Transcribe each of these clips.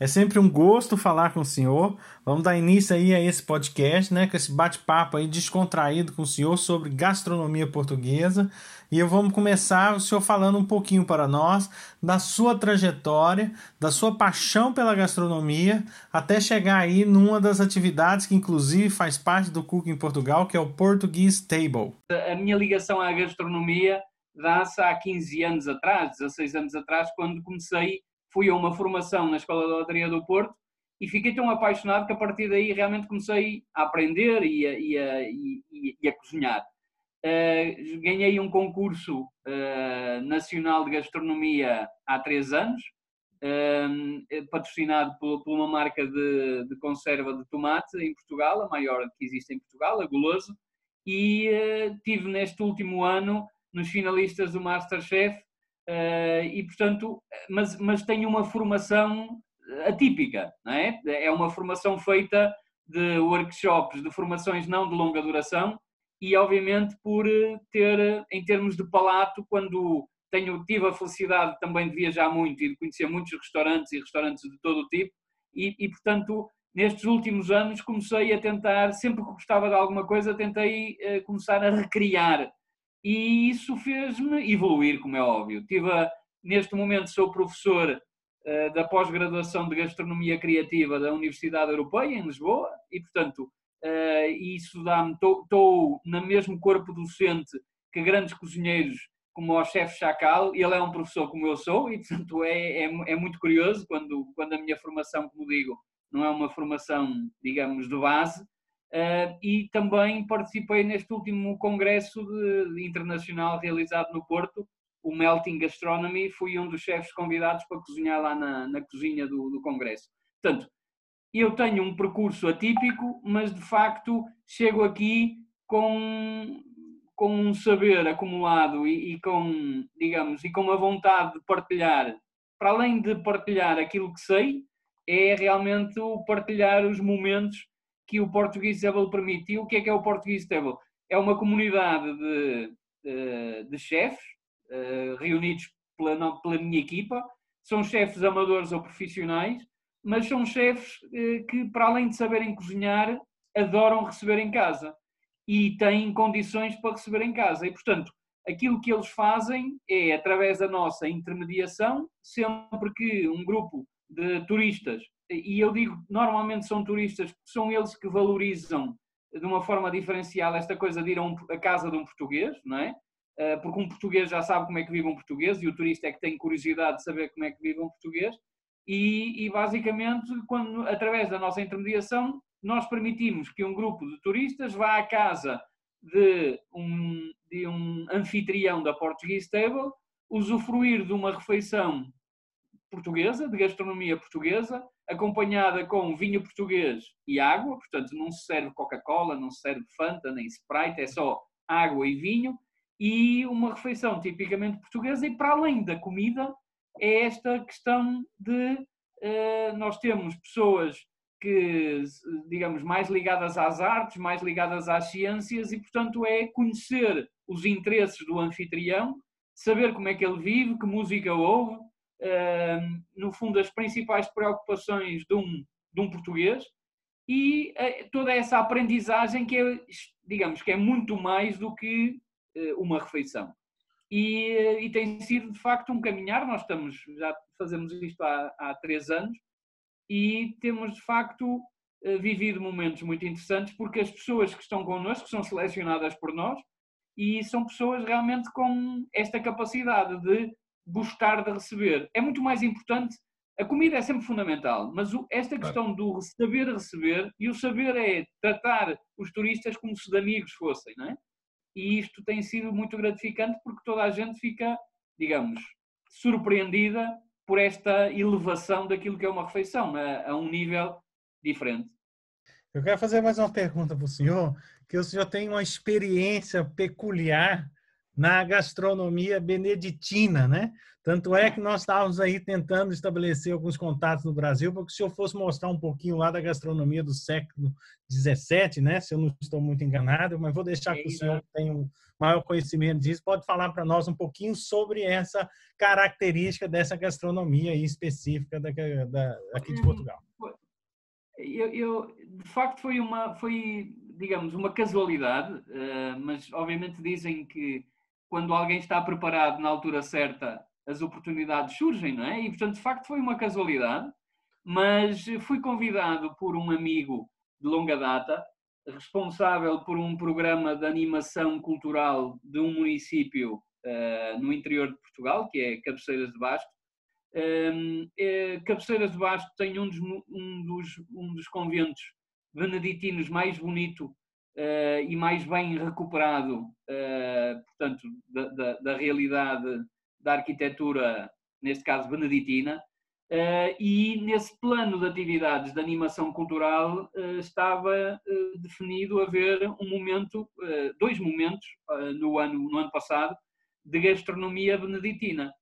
É sempre um gosto falar com o senhor. Vamos dar início aí a esse podcast, né, com esse bate-papo aí descontraído com o senhor sobre gastronomia portuguesa. E eu vamos começar o senhor falando um pouquinho para nós da sua trajetória, da sua paixão pela gastronomia, até chegar aí numa das atividades que inclusive faz parte do Cook em Portugal, que é o Portuguese Table. A minha ligação à gastronomia dá-se há 15 anos atrás, 16 anos atrás, quando comecei fui a uma formação na Escola de Hotelaria do Porto e fiquei tão apaixonado que a partir daí realmente comecei a aprender e a, e a, e, e a cozinhar. Uh, ganhei um concurso uh, nacional de gastronomia há três anos, uh, patrocinado por, por, uma marca de, de, conserva de tomate em Portugal, a maior que existe em Portugal, a Goloso, e tive neste último ano nos finalistas do Masterchef e portanto, mas, mas tem uma formação atípica, não é? É uma formação feita de workshops, de formações não de longa duração e obviamente por ter, em termos de palato, quando tenho, tive a felicidade também de viajar muito e de conhecer muitos restaurantes e restaurantes de todo o tipo e, e portanto, nestes últimos anos comecei a tentar, sempre que gostava de alguma coisa, tentei uh, começar a recriar e isso fez-me evoluir, como é óbvio. Tive a, neste momento sou professor uh, da pós-graduação de Gastronomia Criativa da Universidade Europeia, em Lisboa, e, portanto, uh, isso dá-me... Estou no mesmo corpo docente que grandes cozinheiros como o chefe Chacal, ele é um professor como eu sou, e, portanto, é, é, é muito curioso quando, quando a minha formação, como digo, não é uma formação, digamos, de base, e também participei neste último congresso de, internacional realizado no Porto, o Melting Gastronomy, fui um dos chefes convidados para cozinhar lá na, na cozinha do, do congresso. Portanto, eu tenho um percurso atípico, mas de facto chego aqui com, com um saber acumulado e, e, com, digamos, e com uma vontade de partilhar, para além de partilhar aquilo que sei, é realmente partilhar os momentos que o Portuguese permite. E o que é que é o Portuguese Table? É uma comunidade de, de, chefes uh, reunidos pela, pela minha equipa. São chefes amadores ou profissionais, mas são chefes uh, que, para além de saberem cozinhar, adoram receber em casa e têm condições para receber em casa. E, portanto, aquilo que eles fazem é, através da nossa intermediação, sempre que um grupo de turistas e eu digo, normalmente são turistas, são eles que valorizam de uma forma diferenciada esta coisa de ir a, um, a, casa de um português, não é? Eh, porque um português já sabe como é que vive um português e o turista é que tem curiosidade de saber como é que vive um português. E, e basicamente, quando, através da nossa intermediação, nós permitimos que um grupo de turistas vá à casa de um, de um anfitrião da Portuguese Table, usufruir de uma refeição portuguesa, de gastronomia portuguesa, acompanhada com vinho português e água, portanto não se serve Coca-Cola, não se serve Fanta, nem Sprite, é só água e vinho, e uma refeição tipicamente portuguesa, e para além da comida, é esta questão de uh, nós temos pessoas que, digamos, mais ligadas às artes, mais ligadas às ciências, e portanto é conhecer os interesses do anfitrião, saber como é que ele vive, que música ouve, no fundo, as principais preocupações de um, de um português e uh, toda essa aprendizagem que é, digamos, que é muito mais do que uh, uma refeição. E, uh, e, tem sido, de facto, um caminhar. Nós estamos, já fazemos isto há, há três anos e temos, de facto, vivido momentos muito interessantes porque as pessoas que estão connosco são selecionadas por nós e são pessoas realmente com esta capacidade de gostar de receber. É muito mais importante. A comida é sempre fundamental, mas esta questão do saber receber e o saber é tratar os turistas como se de amigos fossem, não é? E isto tem sido muito gratificante porque toda a gente fica, digamos, surpreendida por esta elevação daquilo que é uma refeição a, a um nível diferente. Eu quero fazer mais uma pergunta para o senhor, que o senhor tem uma experiência peculiar na gastronomia beneditina, né? Tanto é que nós estávamos aí tentando estabelecer alguns contatos no Brasil para que o senhor fosse mostrar um pouquinho lá da gastronomia do século XVII, né? Se eu não estou muito enganado, mas vou deixar que o senhor tenha um maior conhecimento disso, pode falar para nós um pouquinho sobre essa característica dessa gastronomia específica da, da, aqui de uhum. Portugal. Eu, eu, de facto foi uma, foi, digamos, uma casualidade, uh, mas obviamente dizem que quando alguém está preparado na altura certa, as oportunidades surgem, não é? E portanto, de facto, foi uma casualidade, mas fui convidado por um amigo de longa data, responsável por um programa de animação cultural de um município uh, no interior de Portugal, que é Cabeceiras de Basto. Um, ehm, é, Cabeceiras de Basto tem um dos, um dos, um dos conventos beneditinos mais bonito uh, e mais bem recuperado, uh, portanto, da, da, da, realidade da arquitetura, neste caso beneditina. Uh, e nesse plano de atividades de animação cultural estava definido haver um momento, dois momentos no, ano, no ano passado de gastronomia beneditina.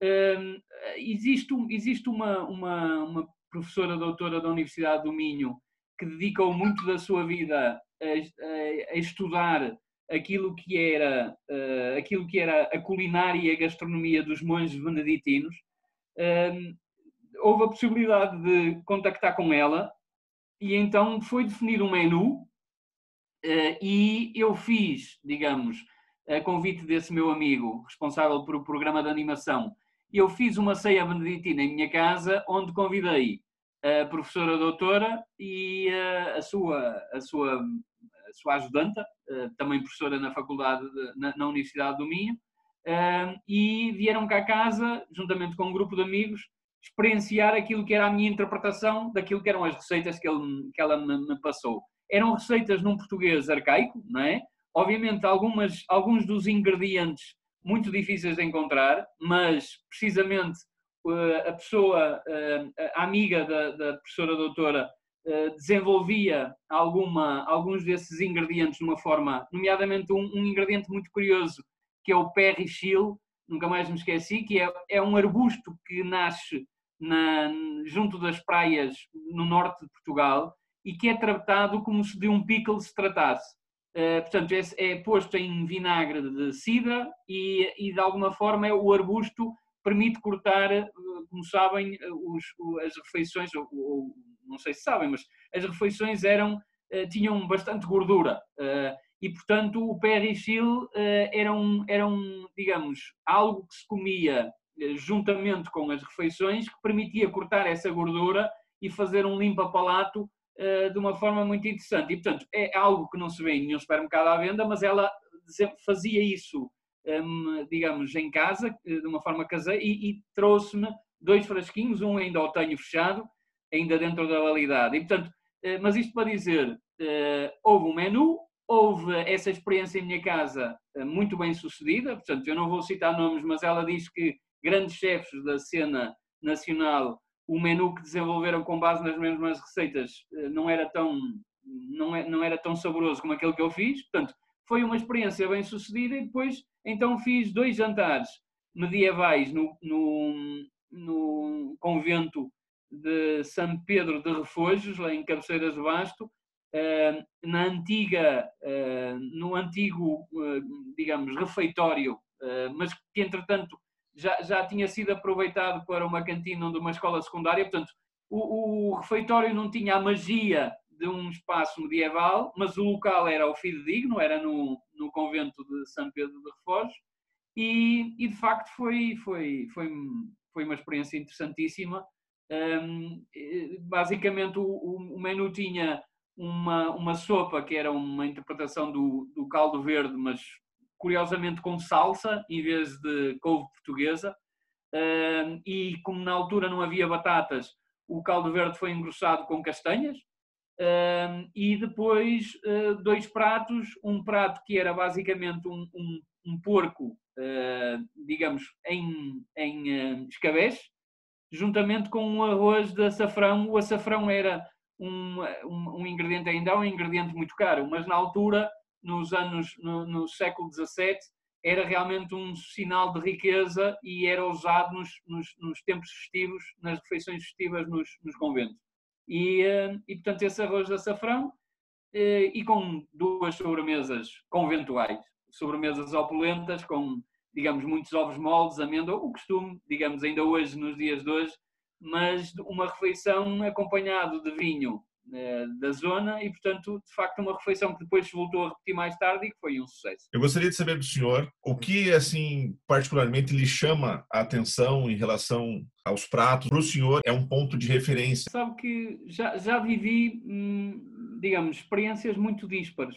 Ehm, existe existe uma, uma, uma, professora doutora da Universidade do Minho que dedicou muito da sua vida a, a, a estudar aquilo que era aquilo que era a culinária e a gastronomia dos monges beneditinos ehm, houve a possibilidade de contactar com ela e então foi definir um menu eh, e eu fiz, digamos, a convite desse meu amigo responsável por o programa de animação, eu fiz uma ceia beneditina em minha casa onde convidei a professora doutora e a, sua, a, sua, a sua ajudanta, eh, também professora na faculdade, na, na Universidade do Minho, eh, e vieram cá a casa, juntamente com um grupo de amigos, experienciar aquilo que era a minha interpretação daquilo que eram as receitas que, ele, que ela me, me passou. Eram receitas num português arcaico, não é? Obviamente, algumas, alguns dos ingredientes muito difíceis de encontrar, mas precisamente a pessoa, uh, a amiga da, da professora doutora, uh, desenvolvia alguma, alguns desses ingredientes de uma forma, nomeadamente um, um ingrediente muito curioso, que é o perrichil, nunca mais me esqueci, que é, é um arbusto que nasce na, junto das praias no norte de Portugal e que é tratado como se de um pickle se tratasse. Uh, portanto, é, é, posto em vinagre de cidra e, e, de alguma forma é, o arbusto permite cortar, uh, como sabem, os, as refeições, ou, ou, não sei se sabem, mas as refeições eram, uh, tinham bastante gordura e, portanto, o perrichil era, um, era um, digamos, algo que se comia eh, juntamente com as refeições, que permitia cortar essa gordura e fazer um limpa-palato de uma forma muito interessante. E, portanto, é algo que não se vê em nenhum supermercado à venda, mas ela fazia isso, um, digamos, em casa, eh, de uma forma caseira, e, e trouxe-me dois frasquinhos, um ainda o tenho fechado, ainda dentro da validade. E, portanto, uh, mas isto para dizer, uh, houve um menu, houve essa experiência em minha casa muito bem sucedida, portanto, eu não vou citar nomes, mas ela diz que grandes chefes da cena nacional, o menu que desenvolveram com base nas mesmas receitas eh, não era tão, não, é, não era tão saboroso como aquele que eu fiz. Portanto, foi uma experiência bem sucedida e depois então fiz dois jantares medievais no, no, no convento de São Pedro de Refojos, lá em Cabeceiras de Basto, eh, na antiga, eh, no antigo, digamos, refeitório, mas que entretanto já, já tinha sido aproveitado para uma cantina de uma escola secundária, portanto, o, o refeitório não tinha a magia de um espaço medieval, mas o local era o fidedigno, era no, no convento de São Pedro de Refós, e, e, de facto foi, foi, foi, foi uma experiência interessantíssima. Um, basicamente, o, o, menu tinha uma, uma sopa que era uma interpretação do, do caldo verde, mas curiosamente com salsa em vez de couve portuguesa. Uh, e como na altura não havia batatas, o caldo verde foi engrossado com castanhas. Uh, e depois uh, dois pratos, um prato que era basicamente um, um, um porco, digamos, em, em escabés, juntamente com um arroz de açafrão. O açafrão era um, um, um, ingrediente, ainda é um ingrediente muito caro, mas na altura, nos anos, no, no século XVII, era realmente um sinal de riqueza e era usado nos, nos, nos tempos festivos, nas refeições festivas nos, nos conventos. E, eh, e, portanto, esse arroz de açafrão eh, e com duas sobremesas conventuais, sobremesas opulentas, com, digamos, muitos ovos moldes, amêndoa, o costume, digamos, ainda hoje, nos dias de hoje, mas uma refeição acompanhado de vinho da zona e, portanto, de facto, uma refeição que depois se voltou a repetir mais tarde e que foi um sucesso. Eu gostaria de saber do senhor o que, assim, particularmente lhe chama a atenção em relação aos pratos. Para o senhor é um ponto de referência. Sabe que já, já vivi, hum, digamos, experiências muito díspares.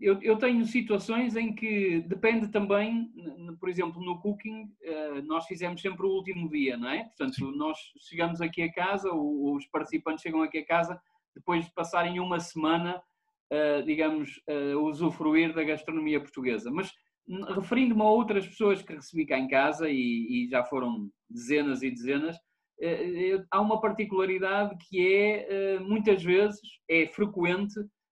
Eu, eu, tenho situações em que depende também, por exemplo, no cooking, ah, nós fizemos sempre o último dia, não é? Portanto, Sim. nós chegamos aqui a casa, os participantes chegam aqui a casa depois de passarem uma semana, ah, digamos, a usufruir da gastronomia portuguesa. Mas referindo-me a outras pessoas que recebi cá em casa, e, e já foram dezenas e dezenas, há uma particularidade que é, muitas vezes, é frequente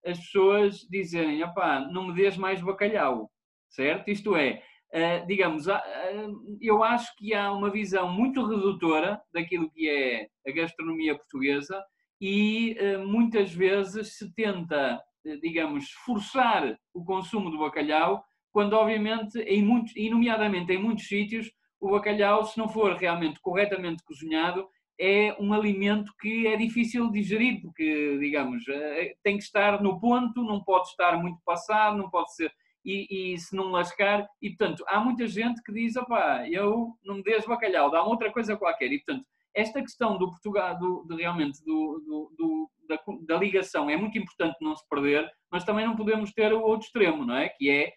as pessoas dizerem, opá, não me dês mais bacalhau, certo? Isto é, uh, digamos, uh, eu acho que há uma visão muito redutora daquilo que é a gastronomia portuguesa e uh, muitas vezes se tenta, digamos, forçar o consumo do bacalhau, quando obviamente, em muitos, e nomeadamente em muitos sítios, o bacalhau, se não for realmente corretamente cozinhado, é um alimento que é difícil de digerir, porque, digamos, eh, tem que estar no ponto, não pode estar muito passado, não pode ser. E, e se não lascar, e portanto, há muita gente que diz: opá, eu não me deixo bacalhau, dá-me outra coisa qualquer. E portanto, esta questão do Portugal, do, de, realmente do, do, do da, da, ligação é muito importante não se perder, mas também não podemos ter o outro extremo, não é? Que é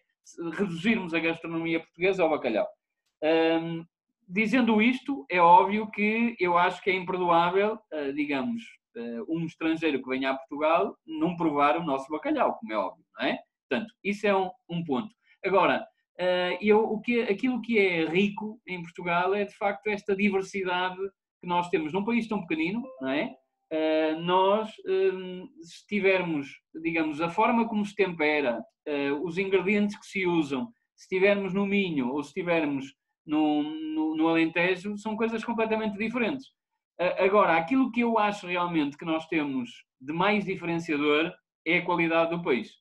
reduzirmos a gastronomia portuguesa ao bacalhau. Um, dizendo isto, é óbvio que eu acho que é imperdoável, uh, digamos, uh, um estrangeiro que venha a Portugal não provar o nosso bacalhau, como é óbvio, não é? Portanto, isso é um, um ponto. Agora, uh, eu, o que, aquilo que é rico em Portugal é, de facto, esta diversidade que nós temos num país tão pequenino, não é? nós, se tivermos, digamos, a forma como se tempera, os ingredientes que se usam, se estivermos no Minho ou se estivermos no, no, no Alentejo, são coisas completamente diferentes. Agora, aquilo que eu acho realmente que nós temos de mais diferenciador é a qualidade do peixe,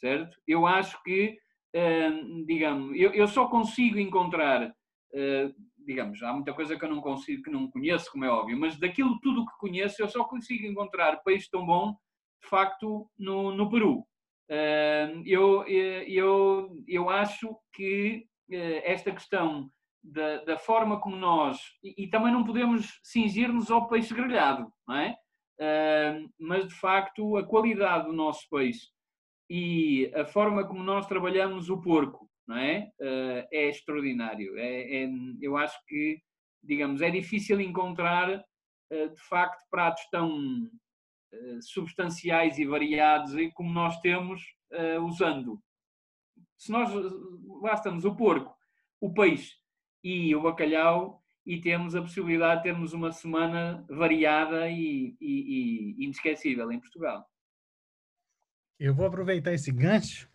certo? Eu acho que, digamos, eu, só consigo encontrar, digamos, há muita coisa que eu não consigo, que não conheço, como é óbvio, mas daquilo tudo que conheço, eu só consigo encontrar peixe tão bom, de facto, no, no Peru. Eu, eu, eu acho que eh, esta questão da, da forma como nós. E, e, também não podemos cingir-nos ao peixe grelhado, não é? Uh, mas de facto a qualidade do nosso peixe e a forma como nós trabalhamos o porco, não é? Uh, é extraordinário. É, é, eu acho que, digamos, é difícil encontrar uh, de facto pratos tão substanciais e variados como nós temos usando. Se nós bastamos o porco, o peixe e o bacalhau e temos a possibilidade de termos uma semana variada e, e, e inesquecível em Portugal. Eu vou aproveitar esse gancho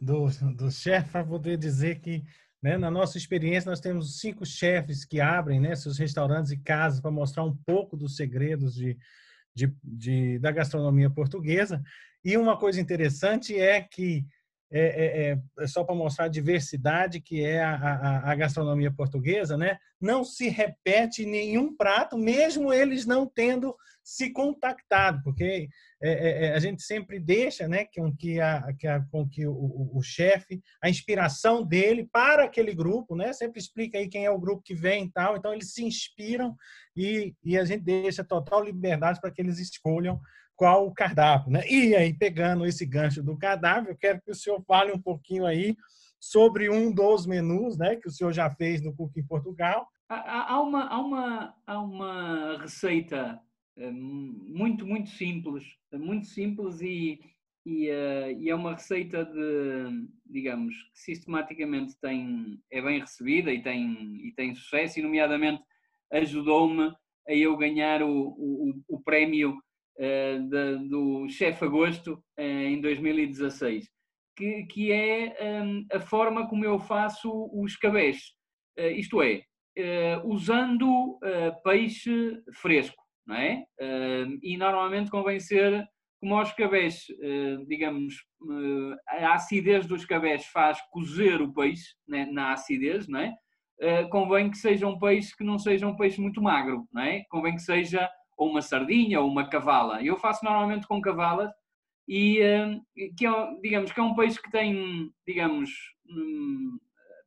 do, do chefe para poder dizer que, né, na nossa experiência, nós temos cinco chefes que abrem né, seus restaurantes e casas para mostrar um pouco dos segredos de, de, de, da gastronomia portuguesa. E uma coisa interessante é que é, é, é, é só para mostrar a diversidade que é a, a, a, gastronomia portuguesa, né? Não se repete nenhum prato, mesmo eles não tendo se contactado, porque é, é, a gente sempre deixa, né, com que, a, que, a, com que o, o, o chefe, a inspiração dele para aquele grupo, né? Sempre explica aí quem é o grupo que vem e tal. Então eles se inspiram e, e a gente deixa total liberdade para que eles escolham qual o cardápio. Né? E aí, pegando esse gancho do cardápio, eu quero que o senhor fale um pouquinho aí sobre um dos menus né, que o senhor já fez no Cook em Portugal. Há uma, há uma, há uma receita eh, muito, muito simples, muito simples e, e, uh, e, é uma receita de, digamos, que sistematicamente tem, é bem recebida e tem, e tem sucesso, e nomeadamente ajudou-me a eu ganhar o, o, o prémio uh, de, do Chefe Agosto uh, em 2016, que, que é um, a forma como eu faço os cabés. Uh, isto é, usando peixe fresco, não é? e normalmente convém ser como aos cabés, digamos, a acidez dos cabés faz cozer o peixe né, na acidez, não é? Convém que seja um peixe que não seja um peixe muito magro, não é? Convém que seja ou uma sardinha ou uma cavala. Eu faço normalmente com cavalas e uh, que é, digamos que é um peixe que tem, digamos, hum,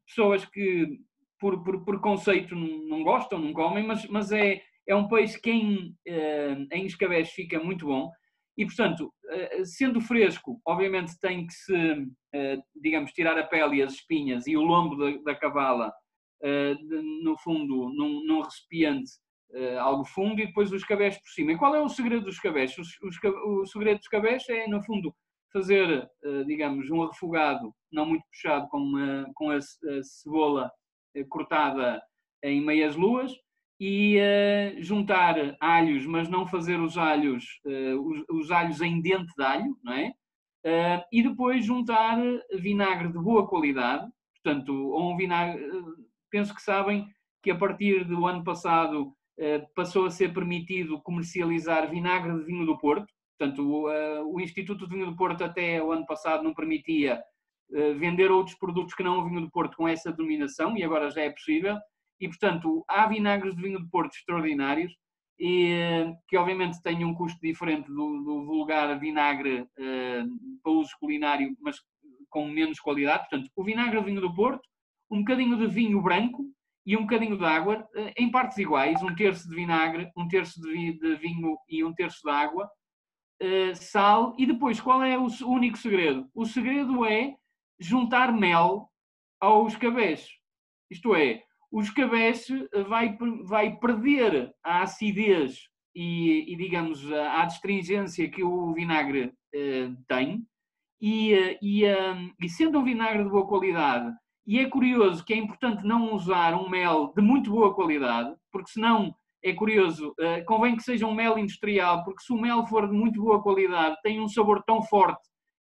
pessoas que por, por, por conceito não gostam, não comem, mas, mas é, é um peixe que em, uh, em escabés fica muito bom. E, portanto, sendo fresco, obviamente tem que se, digamos, tirar a pele e as espinhas e o lombo da, da cavala eh, no fundo, num, num recipiente uh, algo fundo e depois os cabés por cima. E qual é o segredo dos cabés? Os, os, o segredo dos cabés é, no fundo, fazer, uh, digamos, um refogado não muito puxado com, uma, com a, a cebola cortada em meias luas e juntar alhos, mas não fazer os alhos, os, os, alhos em dente de alho, não é? e depois juntar vinagre de boa qualidade, portanto, ou um vinagre, penso que sabem que a partir do ano passado passou a ser permitido comercializar vinagre de vinho do Porto. Portanto, o, eh, Instituto de Vinho do Porto até o ano passado não permitia eh, vender outros produtos que não o vinho do Porto com essa denominação e agora já é possível. E, portanto, há vinagres de vinho do Porto extraordinários e que obviamente têm um custo diferente do, do vulgar vinagre para uso culinário, mas com menos qualidade. Portanto, o vinagre de vinho do Porto um bocadinho de vinho branco e um bocadinho de água, eh, em partes iguais, um terço de vinagre, um terço de vinho e um terço de água, eh, sal, e depois qual é o único segredo? O segredo é juntar mel aos cabés. Isto é, os cabés eh, vai, vai perder a acidez e, e digamos, a, a astringência que o vinagre tem, e, e, e sendo um vinagre de boa qualidade, e é curioso que é importante não usar um mel de muito boa qualidade, porque senão é curioso, uh, convém que seja um mel industrial, porque se o mel for de muito boa qualidade, tem um sabor tão forte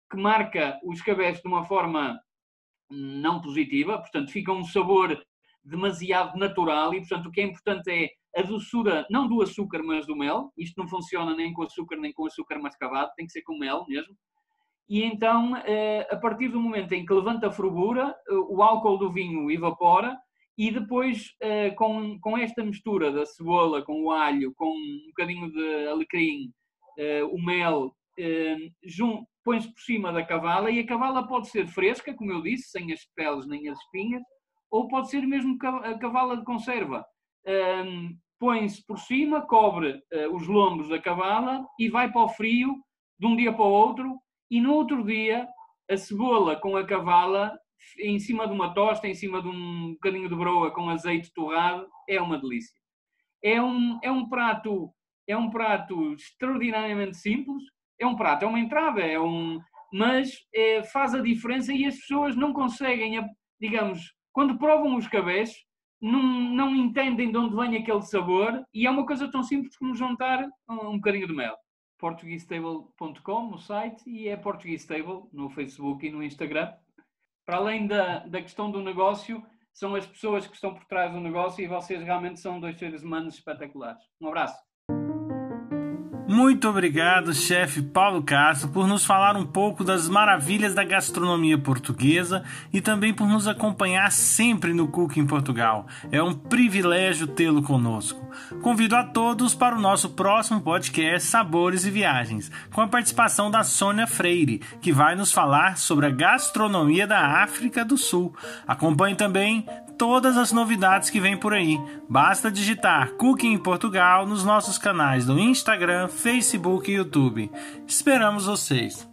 que marca os cabés de uma forma não positiva, portanto, fica um sabor demasiado natural e, portanto, o que é importante é a doçura, não do açúcar, mas do mel. Isto não funciona nem com açúcar, nem com açúcar mascavado, tem que ser com mel mesmo e então, eh, a partir do momento em que levanta a fervura, eh, o álcool do vinho evapora e depois, eh, com, com esta mistura da cebola, com o alho, com um bocadinho de alecrim, o mel, põe-se por cima da cavala e a cavala pode ser fresca, como eu disse, sem as peles nem as espinhas, ou pode ser mesmo a cavala de conserva. Põe-se por cima, cobre os lombos da cavala e vai para o frio de um dia para o outro e no outro dia a cebola com a cavala em cima de uma tosta, em cima de um bocadinho de broa com azeite torrado, é uma delícia. É um, é um prato é um prato extraordinariamente simples, é um prato, é uma entrada, é um, mas é, faz a diferença e as pessoas não conseguem, digamos, quando provam os cabés, não, não entendem de onde vem aquele sabor e é uma coisa tão simples como juntar um, um bocadinho de mel portuguestable.com, o site, e é Portuguese Table no Facebook e no Instagram. Para além da, da questão do negócio, são as pessoas que estão por trás do negócio e vocês realmente são dois seres humanos espetaculares. Um abraço. Muito obrigado, chefe Paulo Castro, por nos falar um pouco das maravilhas da gastronomia portuguesa e também por nos acompanhar sempre no Cook em Portugal. É um privilégio tê-lo conosco. Convido a todos para o nosso próximo podcast Sabores e Viagens, com a participação da Sônia Freire, que vai nos falar sobre a gastronomia da África do Sul. Acompanhe também todas as novidades que vêm por aí. Basta digitar Cooking em Portugal nos nossos canais do Instagram, Facebook e YouTube. Esperamos vocês!